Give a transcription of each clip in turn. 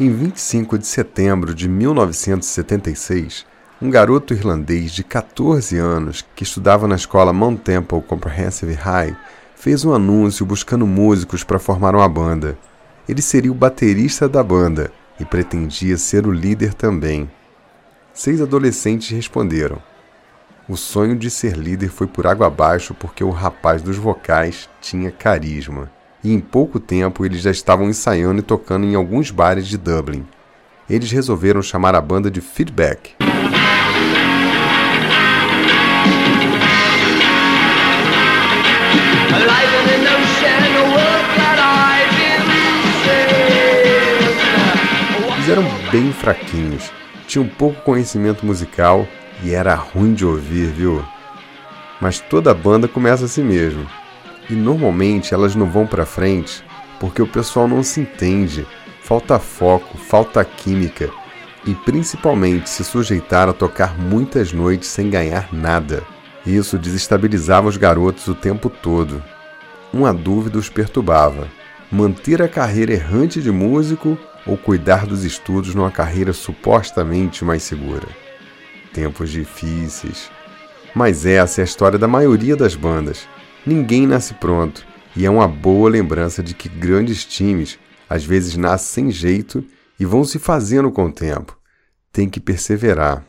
Em 25 de setembro de 1976, um garoto irlandês de 14 anos que estudava na escola Mount Temple Comprehensive High fez um anúncio buscando músicos para formar uma banda. Ele seria o baterista da banda e pretendia ser o líder também. Seis adolescentes responderam. O sonho de ser líder foi por água abaixo porque o rapaz dos vocais tinha carisma e em pouco tempo eles já estavam ensaiando e tocando em alguns bares de Dublin. Eles resolveram chamar a banda de Feedback. Eles eram bem fraquinhos, tinham pouco conhecimento musical e era ruim de ouvir, viu? Mas toda banda começa assim mesmo. E normalmente elas não vão para frente porque o pessoal não se entende, falta foco, falta química e principalmente se sujeitar a tocar muitas noites sem ganhar nada. Isso desestabilizava os garotos o tempo todo. Uma dúvida os perturbava: manter a carreira errante de músico ou cuidar dos estudos numa carreira supostamente mais segura. Tempos difíceis. Mas essa é a história da maioria das bandas. Ninguém nasce pronto, e é uma boa lembrança de que grandes times às vezes nascem sem jeito e vão se fazendo com o tempo. Tem que perseverar.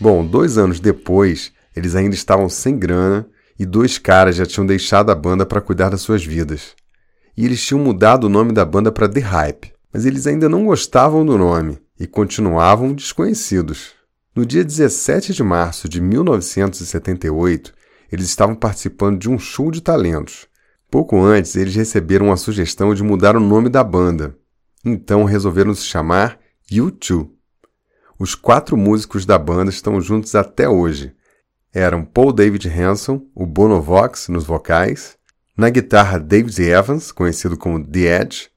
Bom, dois anos depois, eles ainda estavam sem grana e dois caras já tinham deixado a banda para cuidar das suas vidas. E eles tinham mudado o nome da banda para The Hype, mas eles ainda não gostavam do nome e continuavam desconhecidos. No dia 17 de março de 1978, eles estavam participando de um show de talentos. Pouco antes, eles receberam a sugestão de mudar o nome da banda. Então resolveram se chamar U2. Os quatro músicos da banda estão juntos até hoje. Eram Paul David Hanson, o Bono Vox nos vocais, na guitarra David Evans, conhecido como The Edge,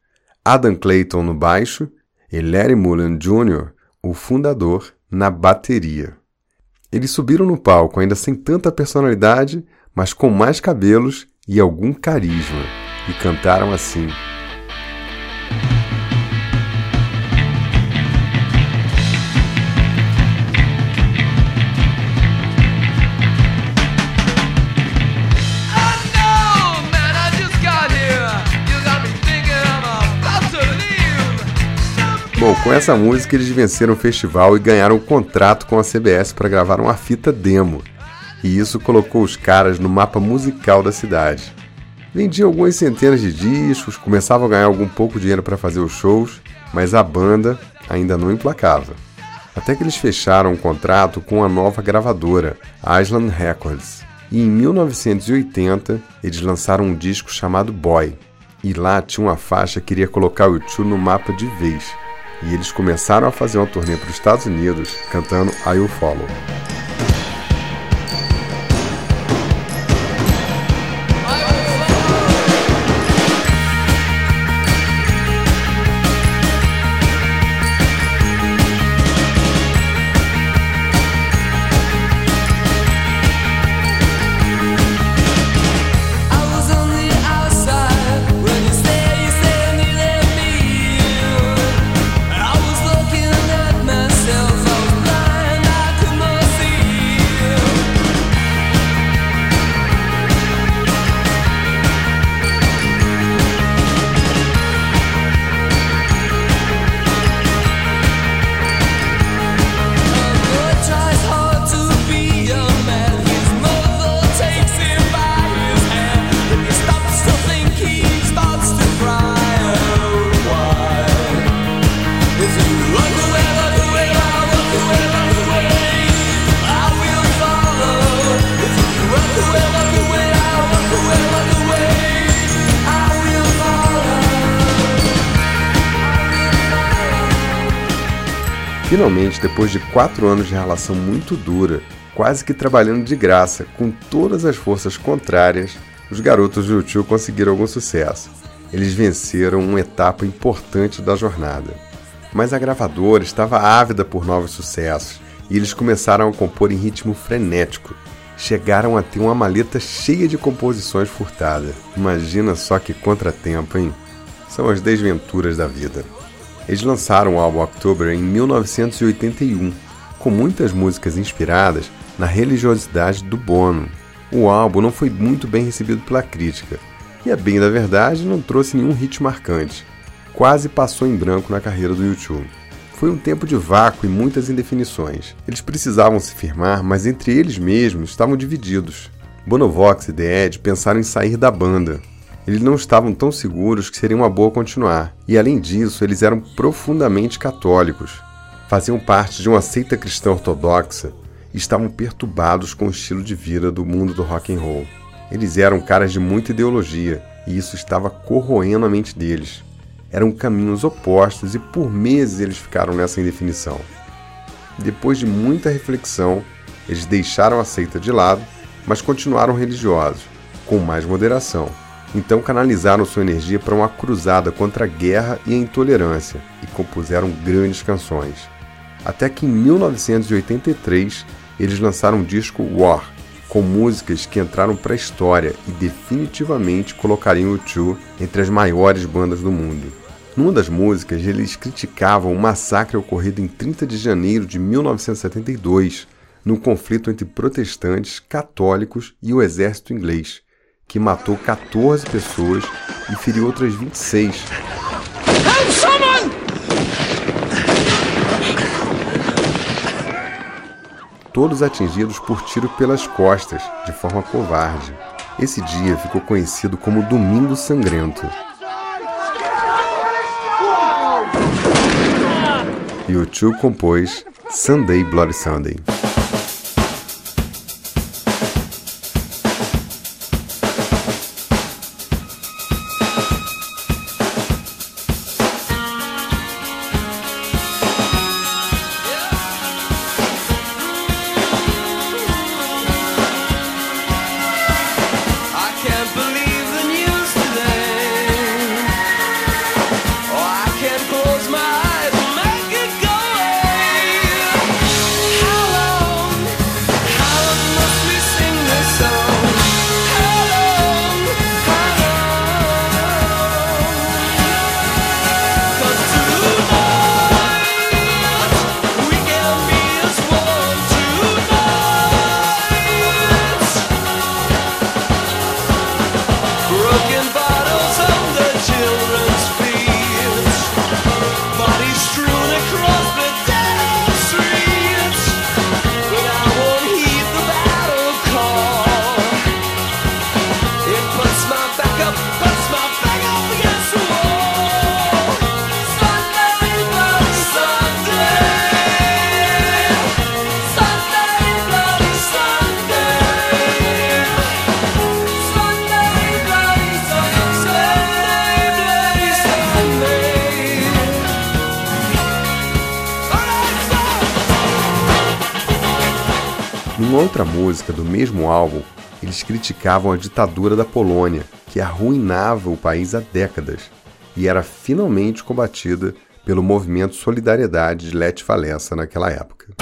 Adam Clayton no baixo e Larry Mullen Jr., o fundador na bateria. Eles subiram no palco ainda sem tanta personalidade, mas com mais cabelos e algum carisma, e cantaram assim. Com essa música eles venceram o festival e ganharam um contrato com a CBS para gravar uma fita demo. E isso colocou os caras no mapa musical da cidade. Vendiam algumas centenas de discos, começavam a ganhar algum pouco dinheiro para fazer os shows, mas a banda ainda não emplacava. Até que eles fecharam um contrato com a nova gravadora, Island Records. E em 1980 eles lançaram um disco chamado Boy. E lá tinha uma faixa que iria colocar o YouTube no mapa de vez e eles começaram a fazer uma turnê para os Estados Unidos cantando I Will Follow. Finalmente, depois de quatro anos de relação muito dura, quase que trabalhando de graça, com todas as forças contrárias, os garotos do YouTube conseguiram algum sucesso. Eles venceram uma etapa importante da jornada. Mas a gravadora estava ávida por novos sucessos e eles começaram a compor em ritmo frenético, chegaram a ter uma maleta cheia de composições furtadas. Imagina só que contratempo, hein? São as desventuras da vida. Eles lançaram o álbum October em 1981, com muitas músicas inspiradas na religiosidade do Bono. O álbum não foi muito bem recebido pela crítica, e a bem da verdade não trouxe nenhum hit marcante. Quase passou em branco na carreira do YouTube. Foi um tempo de vácuo e muitas indefinições. Eles precisavam se firmar, mas entre eles mesmos estavam divididos. Bonovox e The Edge pensaram em sair da banda. Eles não estavam tão seguros que seria uma boa continuar, e além disso, eles eram profundamente católicos. Faziam parte de uma seita cristã ortodoxa e estavam perturbados com o estilo de vida do mundo do rock and roll. Eles eram caras de muita ideologia, e isso estava corroendo a mente deles eram caminhos opostos e por meses eles ficaram nessa indefinição. Depois de muita reflexão, eles deixaram a seita de lado, mas continuaram religiosos, com mais moderação. Então canalizaram sua energia para uma cruzada contra a guerra e a intolerância e compuseram grandes canções. Até que em 1983 eles lançaram o disco War, com músicas que entraram para a história e definitivamente colocariam o Two entre as maiores bandas do mundo. Numa das músicas, eles criticavam o massacre ocorrido em 30 de janeiro de 1972, no conflito entre protestantes, católicos e o exército inglês, que matou 14 pessoas e feriu outras 26. Todos atingidos por tiro pelas costas, de forma covarde. Esse dia ficou conhecido como Domingo Sangrento. U2 compôs Sunday Bloody Sunday. Outra música do mesmo álbum, eles criticavam a ditadura da Polônia, que arruinava o país há décadas e era finalmente combatida pelo movimento Solidariedade de Lech Walesa naquela época.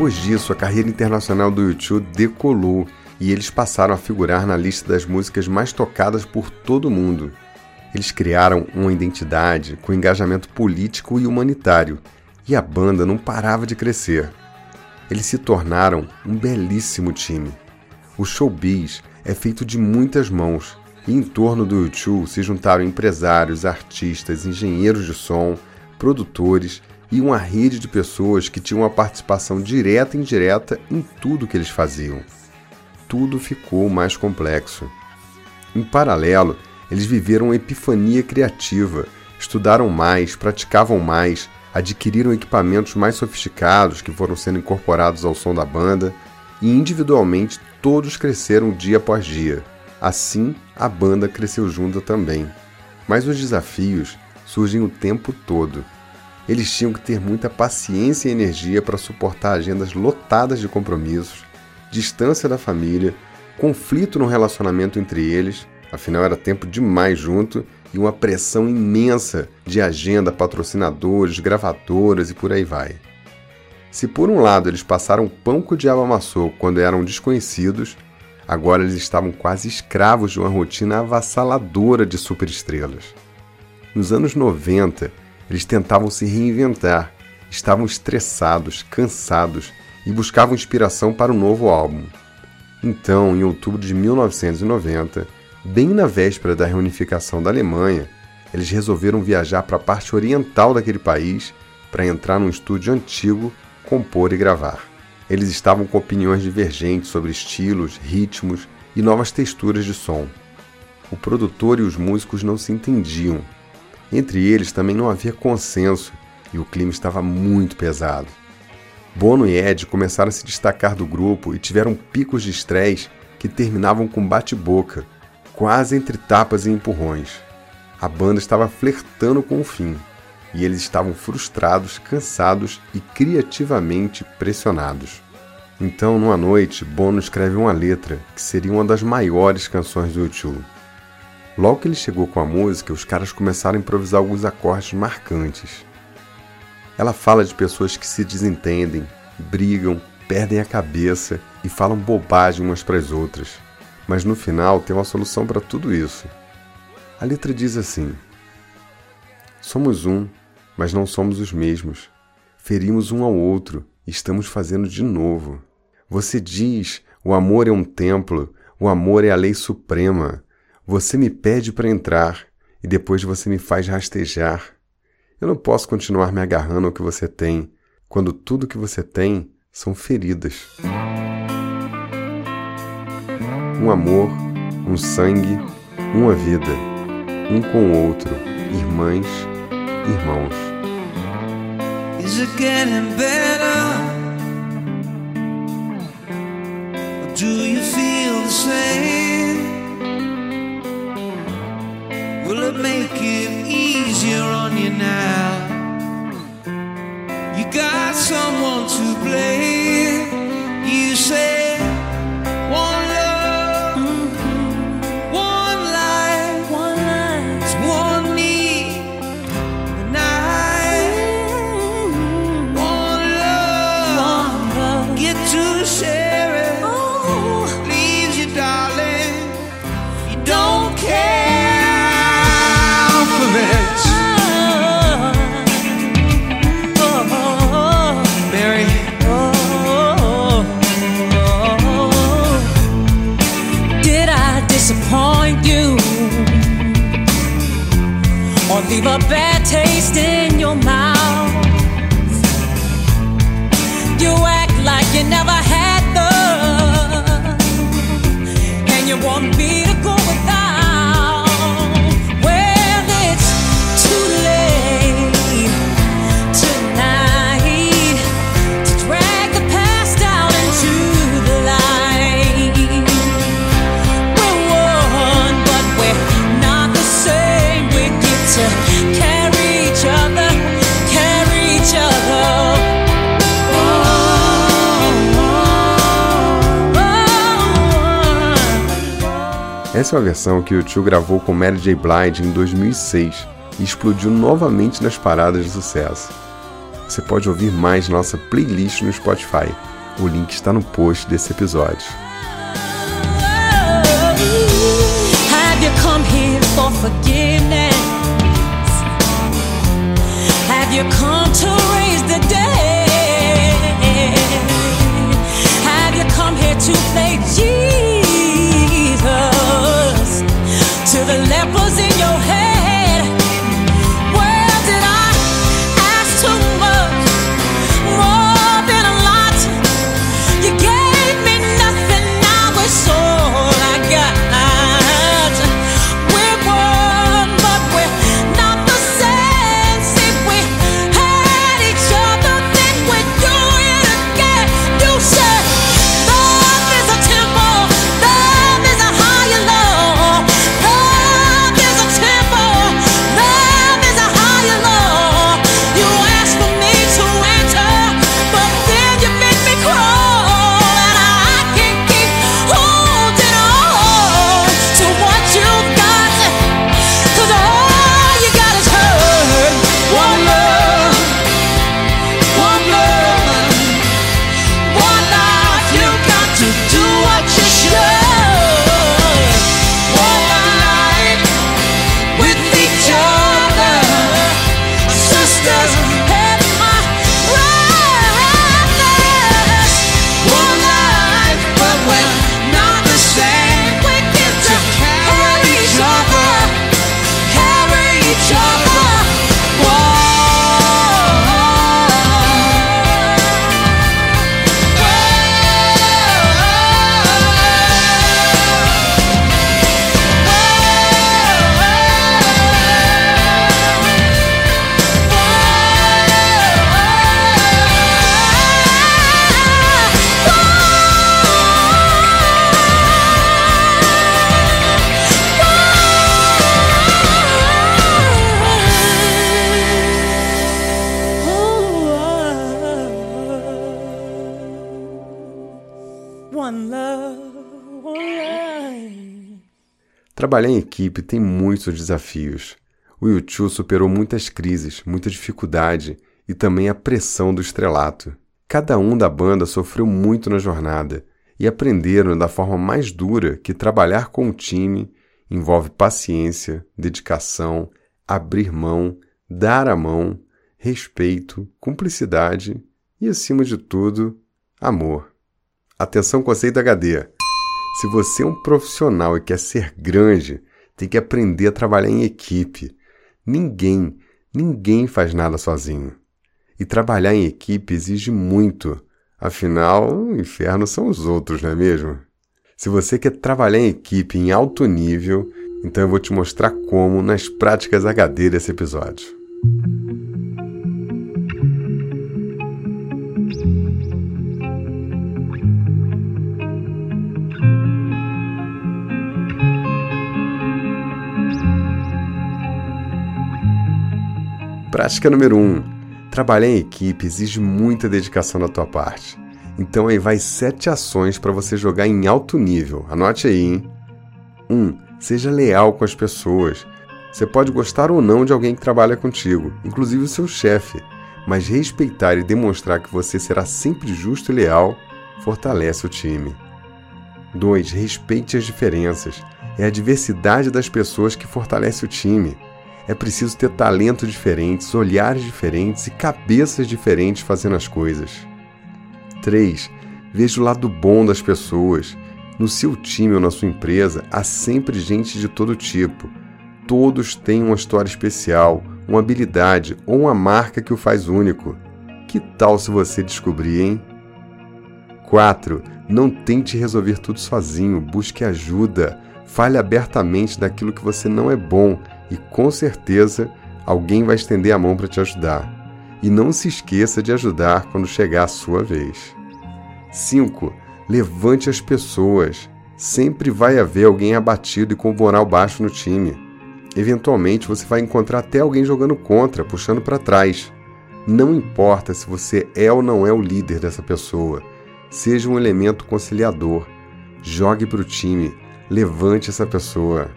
Depois disso, a carreira internacional do YouTube decolou e eles passaram a figurar na lista das músicas mais tocadas por todo o mundo. Eles criaram uma identidade com engajamento político e humanitário, e a banda não parava de crescer. Eles se tornaram um belíssimo time. O showbiz é feito de muitas mãos, e em torno do YouTube se juntaram empresários, artistas, engenheiros de som, produtores e uma rede de pessoas que tinham uma participação direta e indireta em tudo que eles faziam. Tudo ficou mais complexo. Em paralelo, eles viveram uma epifania criativa, estudaram mais, praticavam mais, adquiriram equipamentos mais sofisticados que foram sendo incorporados ao som da banda e individualmente todos cresceram dia após dia. Assim, a banda cresceu junta também. Mas os desafios surgem o tempo todo. Eles tinham que ter muita paciência e energia para suportar agendas lotadas de compromissos, distância da família, conflito no relacionamento entre eles Afinal, era tempo demais junto e uma pressão imensa de agenda, patrocinadores, gravadoras e por aí vai. Se por um lado eles passaram pão que o diabo amassou quando eram desconhecidos, agora eles estavam quase escravos de uma rotina avassaladora de superestrelas. Nos anos 90, eles tentavam se reinventar, estavam estressados, cansados e buscavam inspiração para um novo álbum. Então, em outubro de 1990, Bem na véspera da reunificação da Alemanha, eles resolveram viajar para a parte oriental daquele país para entrar num estúdio antigo, compor e gravar. Eles estavam com opiniões divergentes sobre estilos, ritmos e novas texturas de som. O produtor e os músicos não se entendiam. Entre eles também não havia consenso e o clima estava muito pesado. Bono e Ed começaram a se destacar do grupo e tiveram picos de estresse que terminavam com bate-boca quase entre tapas e empurrões. A banda estava flertando com o fim, e eles estavam frustrados, cansados e criativamente pressionados. Então, numa noite, Bono escreve uma letra que seria uma das maiores canções do YouTube. Logo que ele chegou com a música, os caras começaram a improvisar alguns acordes marcantes. Ela fala de pessoas que se desentendem, brigam, perdem a cabeça e falam bobagem umas para as outras. Mas no final tem uma solução para tudo isso. A letra diz assim: Somos um, mas não somos os mesmos. Ferimos um ao outro e estamos fazendo de novo. Você diz: o amor é um templo, o amor é a lei suprema. Você me pede para entrar e depois você me faz rastejar. Eu não posso continuar me agarrando ao que você tem, quando tudo que você tem são feridas um amor, um sangue, uma vida, um com o outro, irmãs, irmãos. Is it getting better? Or do you feel the same? Make it easier on you now? You got someone to blame. Essa é uma versão que o tio gravou com Mary J. Blige em 2006 e explodiu novamente nas paradas de sucesso. você pode ouvir mais nossa playlist no Spotify. O link está no post desse episódio. Have you come here for forgiveness? Have Trabalhar em equipe tem muitos desafios. O YouTube superou muitas crises, muita dificuldade e também a pressão do estrelato. Cada um da banda sofreu muito na jornada e aprenderam da forma mais dura que trabalhar com o time envolve paciência, dedicação, abrir mão, dar a mão, respeito, cumplicidade e, acima de tudo, amor. Atenção, conceito HD. Se você é um profissional e quer ser grande, tem que aprender a trabalhar em equipe. Ninguém, ninguém faz nada sozinho. E trabalhar em equipe exige muito. Afinal, o inferno são os outros, não é mesmo? Se você quer trabalhar em equipe em alto nível, então eu vou te mostrar como nas práticas HD desse episódio. Prática número 1. Um, trabalhar em equipe exige muita dedicação da tua parte. Então aí vai sete ações para você jogar em alto nível. Anote aí, hein? 1. Um, seja leal com as pessoas. Você pode gostar ou não de alguém que trabalha contigo, inclusive o seu chefe, mas respeitar e demonstrar que você será sempre justo e leal fortalece o time. 2. Respeite as diferenças. É a diversidade das pessoas que fortalece o time. É preciso ter talentos diferentes, olhares diferentes e cabeças diferentes fazendo as coisas. 3. Veja o lado bom das pessoas. No seu time ou na sua empresa há sempre gente de todo tipo. Todos têm uma história especial, uma habilidade ou uma marca que o faz único. Que tal se você descobrir, hein? 4. Não tente resolver tudo sozinho, busque ajuda. Fale abertamente daquilo que você não é bom e com certeza alguém vai estender a mão para te ajudar. E não se esqueça de ajudar quando chegar a sua vez. 5. Levante as pessoas. Sempre vai haver alguém abatido e com moral baixo no time. Eventualmente você vai encontrar até alguém jogando contra, puxando para trás. Não importa se você é ou não é o líder dessa pessoa. Seja um elemento conciliador. Jogue para o time. Levante essa pessoa.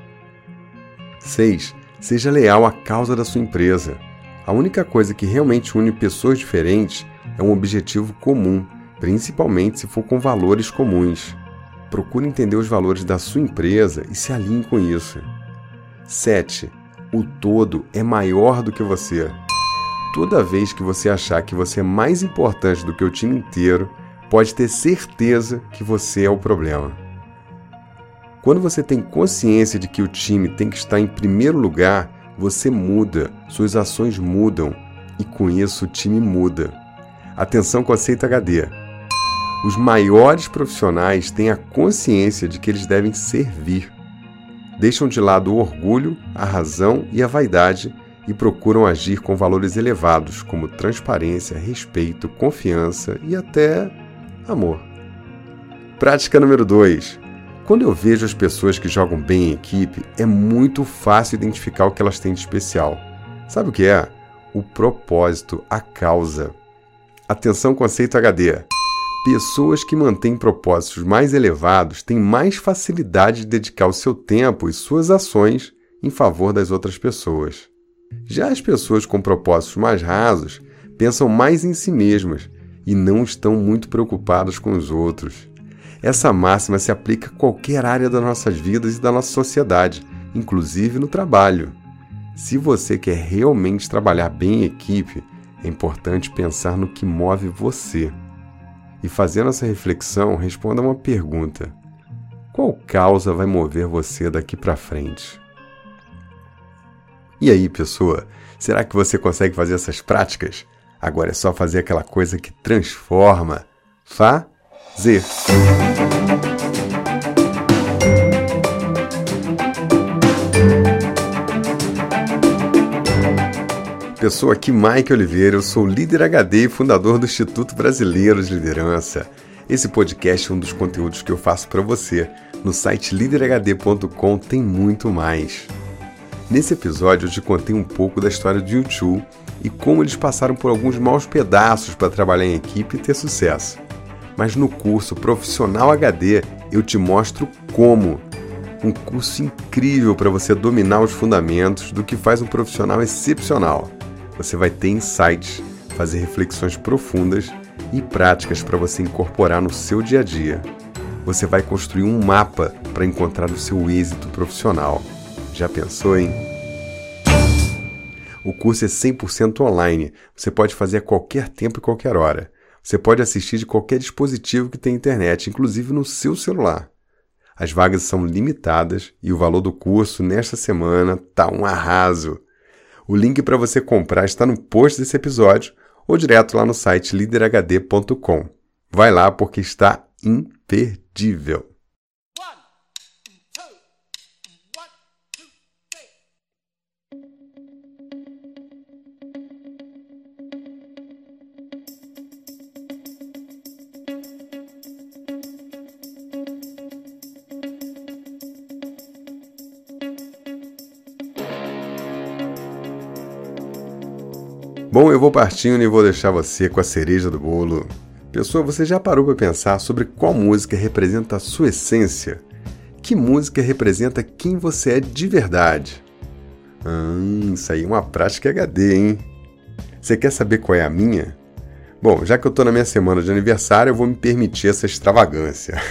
6. Seja leal à causa da sua empresa. A única coisa que realmente une pessoas diferentes é um objetivo comum, principalmente se for com valores comuns. Procure entender os valores da sua empresa e se alinhe com isso. 7. O todo é maior do que você. Toda vez que você achar que você é mais importante do que o time inteiro, pode ter certeza que você é o problema. Quando você tem consciência de que o time tem que estar em primeiro lugar, você muda, suas ações mudam e com isso o time muda. Atenção conceito HD. Os maiores profissionais têm a consciência de que eles devem servir. Deixam de lado o orgulho, a razão e a vaidade e procuram agir com valores elevados, como transparência, respeito, confiança e até amor. Prática número 2. Quando eu vejo as pessoas que jogam bem em equipe, é muito fácil identificar o que elas têm de especial. Sabe o que é? O propósito, a causa. Atenção, conceito HD. Pessoas que mantêm propósitos mais elevados têm mais facilidade de dedicar o seu tempo e suas ações em favor das outras pessoas. Já as pessoas com propósitos mais rasos pensam mais em si mesmas e não estão muito preocupadas com os outros. Essa máxima se aplica a qualquer área das nossas vidas e da nossa sociedade, inclusive no trabalho. Se você quer realmente trabalhar bem em equipe, é importante pensar no que move você. E fazendo essa reflexão, responda uma pergunta: qual causa vai mover você daqui para frente? E aí, pessoa, será que você consegue fazer essas práticas? Agora é só fazer aquela coisa que transforma. Fazer. Pessoa aqui, Mike Oliveira, eu sou líder HD e fundador do Instituto Brasileiro de Liderança. Esse podcast é um dos conteúdos que eu faço para você. No site liderhd.com tem muito mais. Nesse episódio eu te contei um pouco da história do YouTube e como eles passaram por alguns maus pedaços para trabalhar em equipe e ter sucesso. Mas no curso Profissional HD eu te mostro como. Um curso incrível para você dominar os fundamentos do que faz um profissional excepcional. Você vai ter insights, fazer reflexões profundas e práticas para você incorporar no seu dia a dia. Você vai construir um mapa para encontrar o seu êxito profissional. Já pensou, hein? O curso é 100% online. Você pode fazer a qualquer tempo e qualquer hora. Você pode assistir de qualquer dispositivo que tem internet, inclusive no seu celular. As vagas são limitadas e o valor do curso nesta semana tá um arraso. O link para você comprar está no post desse episódio ou direto lá no site liderhd.com. Vai lá porque está imperdível. Vou partindo e vou deixar você com a cereja do bolo. Pessoa, você já parou para pensar sobre qual música representa a sua essência? Que música representa quem você é de verdade? Hum, isso aí é uma prática HD, hein? Você quer saber qual é a minha? Bom, já que eu tô na minha semana de aniversário, eu vou me permitir essa extravagância.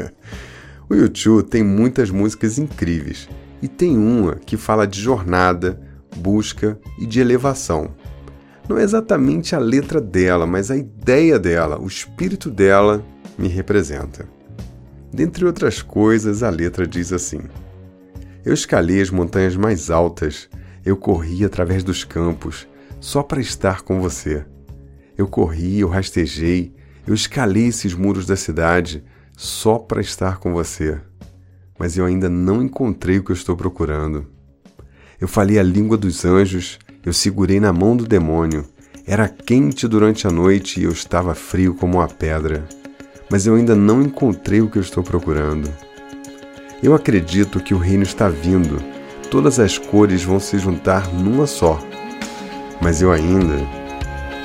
o YouTube tem muitas músicas incríveis e tem uma que fala de jornada, busca e de elevação não é exatamente a letra dela, mas a ideia dela, o espírito dela me representa. Dentre outras coisas, a letra diz assim: Eu escalei as montanhas mais altas, eu corri através dos campos, só para estar com você. Eu corri, eu rastejei, eu escalei esses muros da cidade, só para estar com você. Mas eu ainda não encontrei o que eu estou procurando. Eu falei a língua dos anjos, eu segurei na mão do demônio. Era quente durante a noite e eu estava frio como uma pedra. Mas eu ainda não encontrei o que eu estou procurando. Eu acredito que o reino está vindo. Todas as cores vão se juntar numa só. Mas eu ainda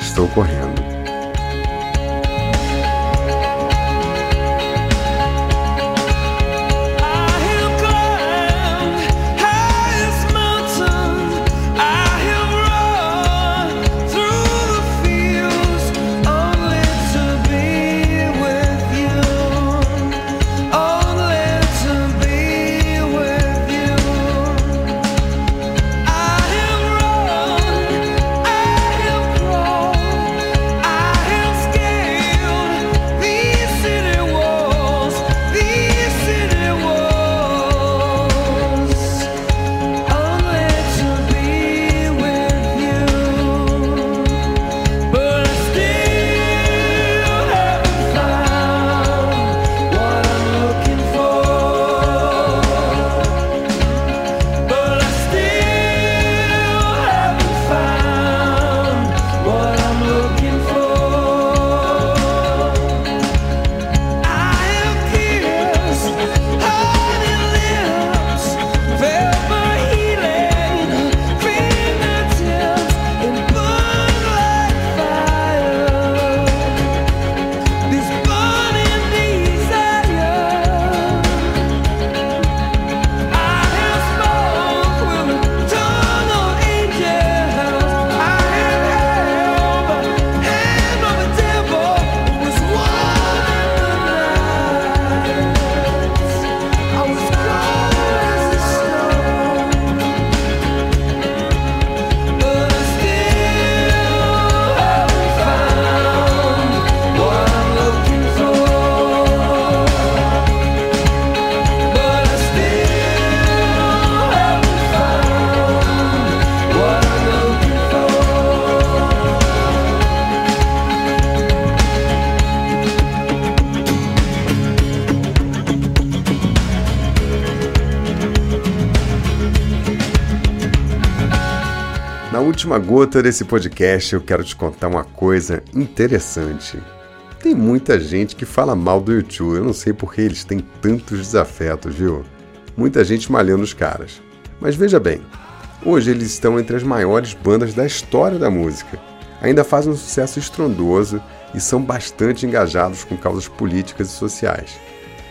estou correndo. Última gota desse podcast, eu quero te contar uma coisa interessante. Tem muita gente que fala mal do YouTube, eu não sei por que eles têm tantos desafetos, viu? Muita gente malhando os caras. Mas veja bem, hoje eles estão entre as maiores bandas da história da música. Ainda fazem um sucesso estrondoso e são bastante engajados com causas políticas e sociais.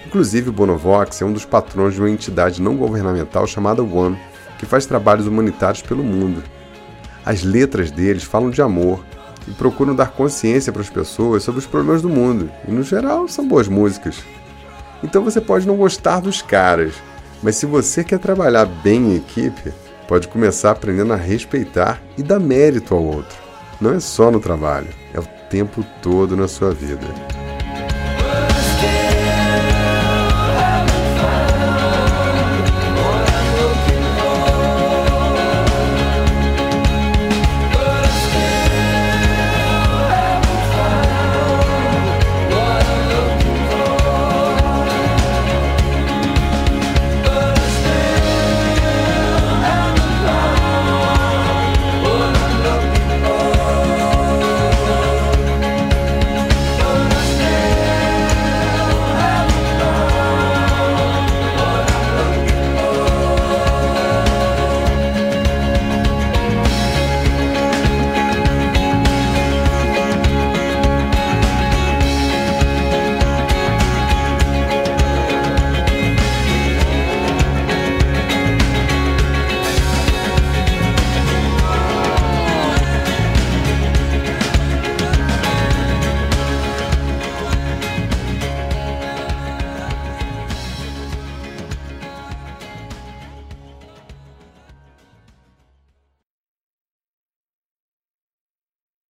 Inclusive, o Bonovox é um dos patrões de uma entidade não governamental chamada One, que faz trabalhos humanitários pelo mundo. As letras deles falam de amor e procuram dar consciência para as pessoas sobre os problemas do mundo, e no geral são boas músicas. Então você pode não gostar dos caras, mas se você quer trabalhar bem em equipe, pode começar aprendendo a respeitar e dar mérito ao outro. Não é só no trabalho, é o tempo todo na sua vida.